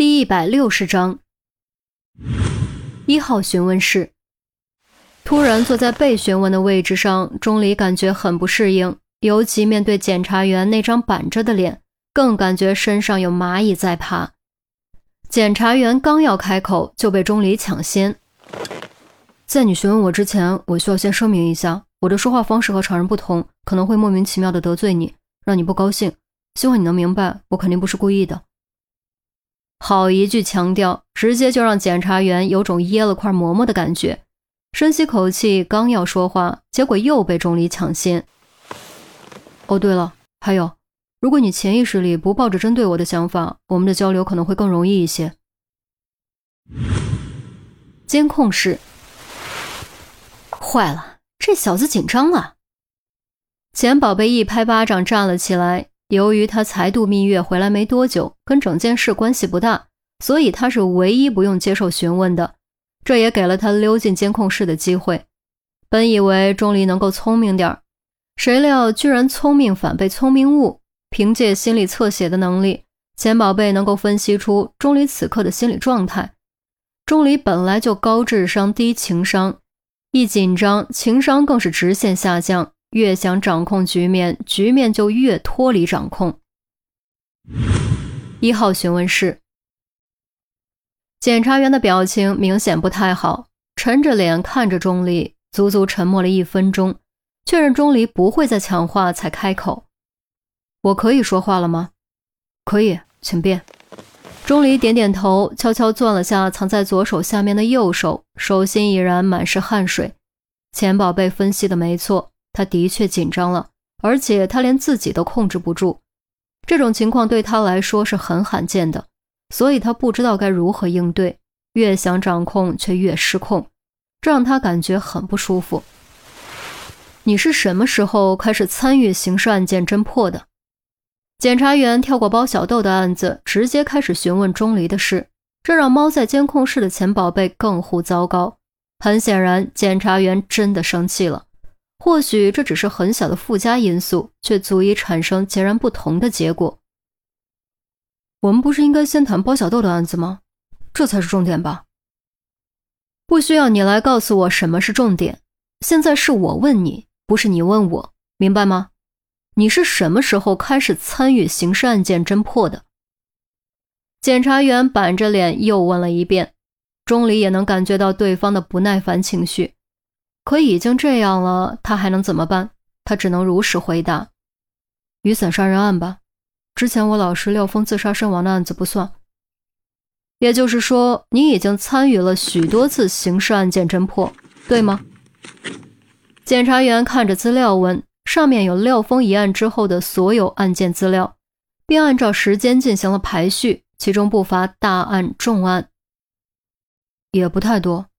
第一百六十章，一号询问室。突然坐在被询问的位置上，钟离感觉很不适应，尤其面对检察员那张板着的脸，更感觉身上有蚂蚁在爬。检察员刚要开口，就被钟离抢先。在你询问我之前，我需要先声明一下，我的说话方式和常人不同，可能会莫名其妙的得罪你，让你不高兴。希望你能明白，我肯定不是故意的。好一句强调，直接就让检察员有种噎了块馍馍的感觉。深吸口气，刚要说话，结果又被钟离抢先。哦，对了，还有，如果你潜意识里不抱着针对我的想法，我们的交流可能会更容易一些。监控室，坏了，这小子紧张了。钱宝贝一拍巴掌站了起来。由于他才度蜜月回来没多久，跟整件事关系不大，所以他是唯一不用接受询问的。这也给了他溜进监控室的机会。本以为钟离能够聪明点儿，谁料居然聪明反被聪明误。凭借心理侧写的能力，钱宝贝能够分析出钟离此刻的心理状态。钟离本来就高智商低情商，一紧张情商更是直线下降。越想掌控局面，局面就越脱离掌控。一号询问室，检察员的表情明显不太好，沉着脸看着钟离，足足沉默了一分钟，确认钟离不会再抢话，才开口：“我可以说话了吗？”“可以，请便。”钟离点点头，悄悄攥了下藏在左手下面的右手，手心已然满是汗水。钱宝贝分析的没错。他的确紧张了，而且他连自己都控制不住。这种情况对他来说是很罕见的，所以他不知道该如何应对。越想掌控，却越失控，这让他感觉很不舒服。你是什么时候开始参与刑事案件侦破的？检察员跳过包小豆的案子，直接开始询问钟离的事，这让猫在监控室的钱宝贝更糊糟糕。很显然，检察员真的生气了。或许这只是很小的附加因素，却足以产生截然不同的结果。我们不是应该先谈包小豆的案子吗？这才是重点吧。不需要你来告诉我什么是重点。现在是我问你，不是你问我，明白吗？你是什么时候开始参与刑事案件侦破的？检察员板着脸又问了一遍，钟离也能感觉到对方的不耐烦情绪。可已经这样了，他还能怎么办？他只能如实回答：“雨伞杀人案吧，之前我老师廖峰自杀身亡的案子不算。”也就是说，你已经参与了许多次刑事案件侦破，对吗？检察员看着资料问，上面有廖峰一案之后的所有案件资料，并按照时间进行了排序，其中不乏大案重案，也不太多。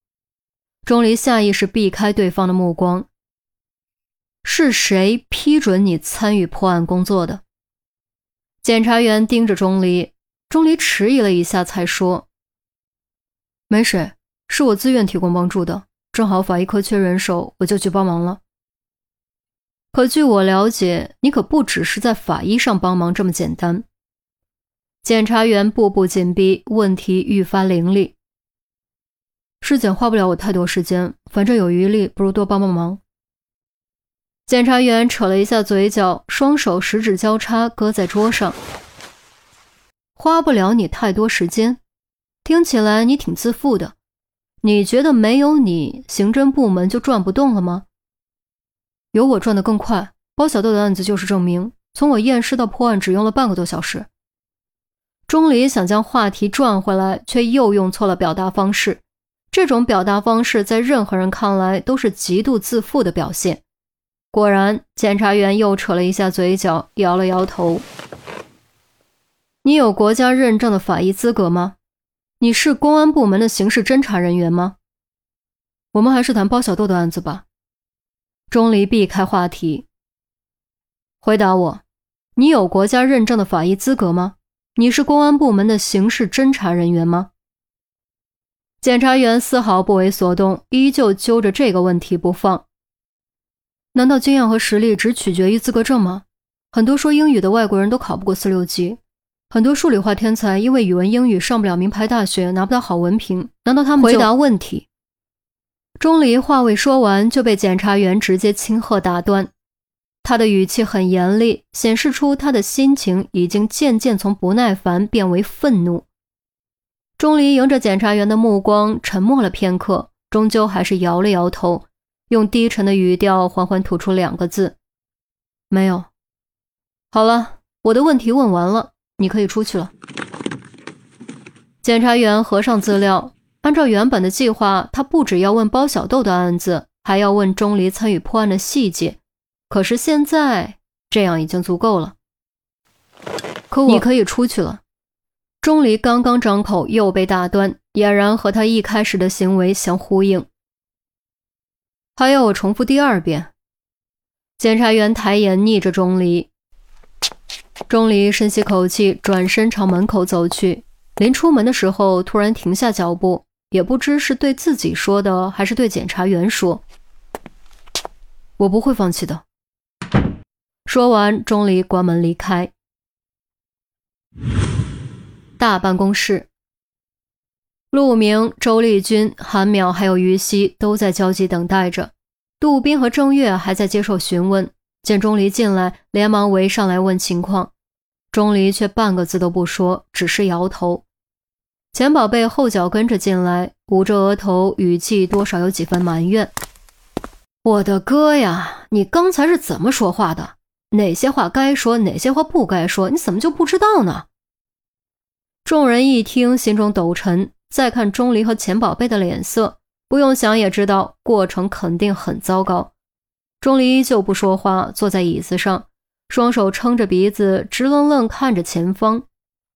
钟离下意识避开对方的目光。是谁批准你参与破案工作的？检察员盯着钟离，钟离迟疑了一下，才说：“没谁，是我自愿提供帮助的。正好法医科缺人手，我就去帮忙了。可据我了解，你可不只是在法医上帮忙这么简单。”检察员步步紧逼，问题愈发凌厉。尸检花不了我太多时间，反正有余力，不如多帮帮忙。检察员扯了一下嘴角，双手十指交叉搁在桌上。花不了你太多时间，听起来你挺自负的。你觉得没有你，刑侦部门就转不动了吗？有我转得更快。包小豆的案子就是证明，从我验尸到破案只用了半个多小时。钟离想将话题转回来，却又用错了表达方式。这种表达方式在任何人看来都是极度自负的表现。果然，检察员又扯了一下嘴角，摇了摇头：“你有国家认证的法医资格吗？你是公安部门的刑事侦查人员吗？我们还是谈包小豆的案子吧。”钟离避开话题，回答我：“你有国家认证的法医资格吗？你是公安部门的刑事侦查人员吗？”检察员丝毫不为所动，依旧揪着这个问题不放。难道经验和实力只取决于资格证吗？很多说英语的外国人都考不过四六级，很多数理化天才因为语文、英语上不了名牌大学，拿不到好文凭，难道他们回答问题？钟离话未说完，就被检察员直接轻喝打断。他的语气很严厉，显示出他的心情已经渐渐从不耐烦变为愤怒。钟离迎着检察员的目光，沉默了片刻，终究还是摇了摇头，用低沉的语调缓缓吐出两个字：“没有。”好了，我的问题问完了。你可以出去了。检察员合上资料，按照原本的计划，他不只要问包小豆的案子，还要问钟离参与破案的细节。可是现在这样已经足够了。可我你可以出去了。钟离刚刚张口，又被打断，俨然和他一开始的行为相呼应。还要我重复第二遍？检察员抬眼睨着钟离。钟离深吸口气，转身朝门口走去。临出门的时候，突然停下脚步，也不知是对自己说的，还是对检察员说：“我不会放弃的。”说完，钟离关门离开。大办公室，陆明、周丽君、韩淼还有于西都在焦急等待着。杜斌和郑月还在接受询问。见钟离进来，连忙围上来问情况，钟离却半个字都不说，只是摇头。钱宝贝后脚跟着进来，捂着额头，语气多少有几分埋怨：“我的哥呀，你刚才是怎么说话的？哪些话该说，哪些话不该说？你怎么就不知道呢？”众人一听，心中抖沉。再看钟离和钱宝贝的脸色，不用想也知道，过程肯定很糟糕。钟离依旧不说话，坐在椅子上，双手撑着鼻子，直愣愣看着前方，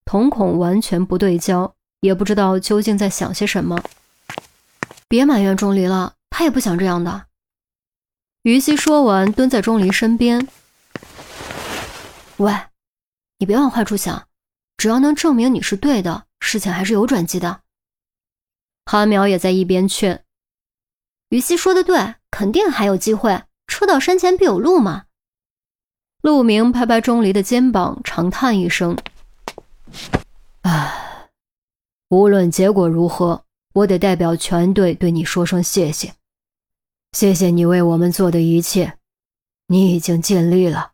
瞳孔完全不对焦，也不知道究竟在想些什么。别埋怨钟离了，他也不想这样的。于西说完，蹲在钟离身边：“喂，你别往坏处想，只要能证明你是对的，事情还是有转机的。”韩淼也在一边劝：“于西说的对，肯定还有机会。”车到山前必有路嘛。陆明拍拍钟离的肩膀，长叹一声：“唉，无论结果如何，我得代表全队对你说声谢谢。谢谢你为我们做的一切，你已经尽力了。”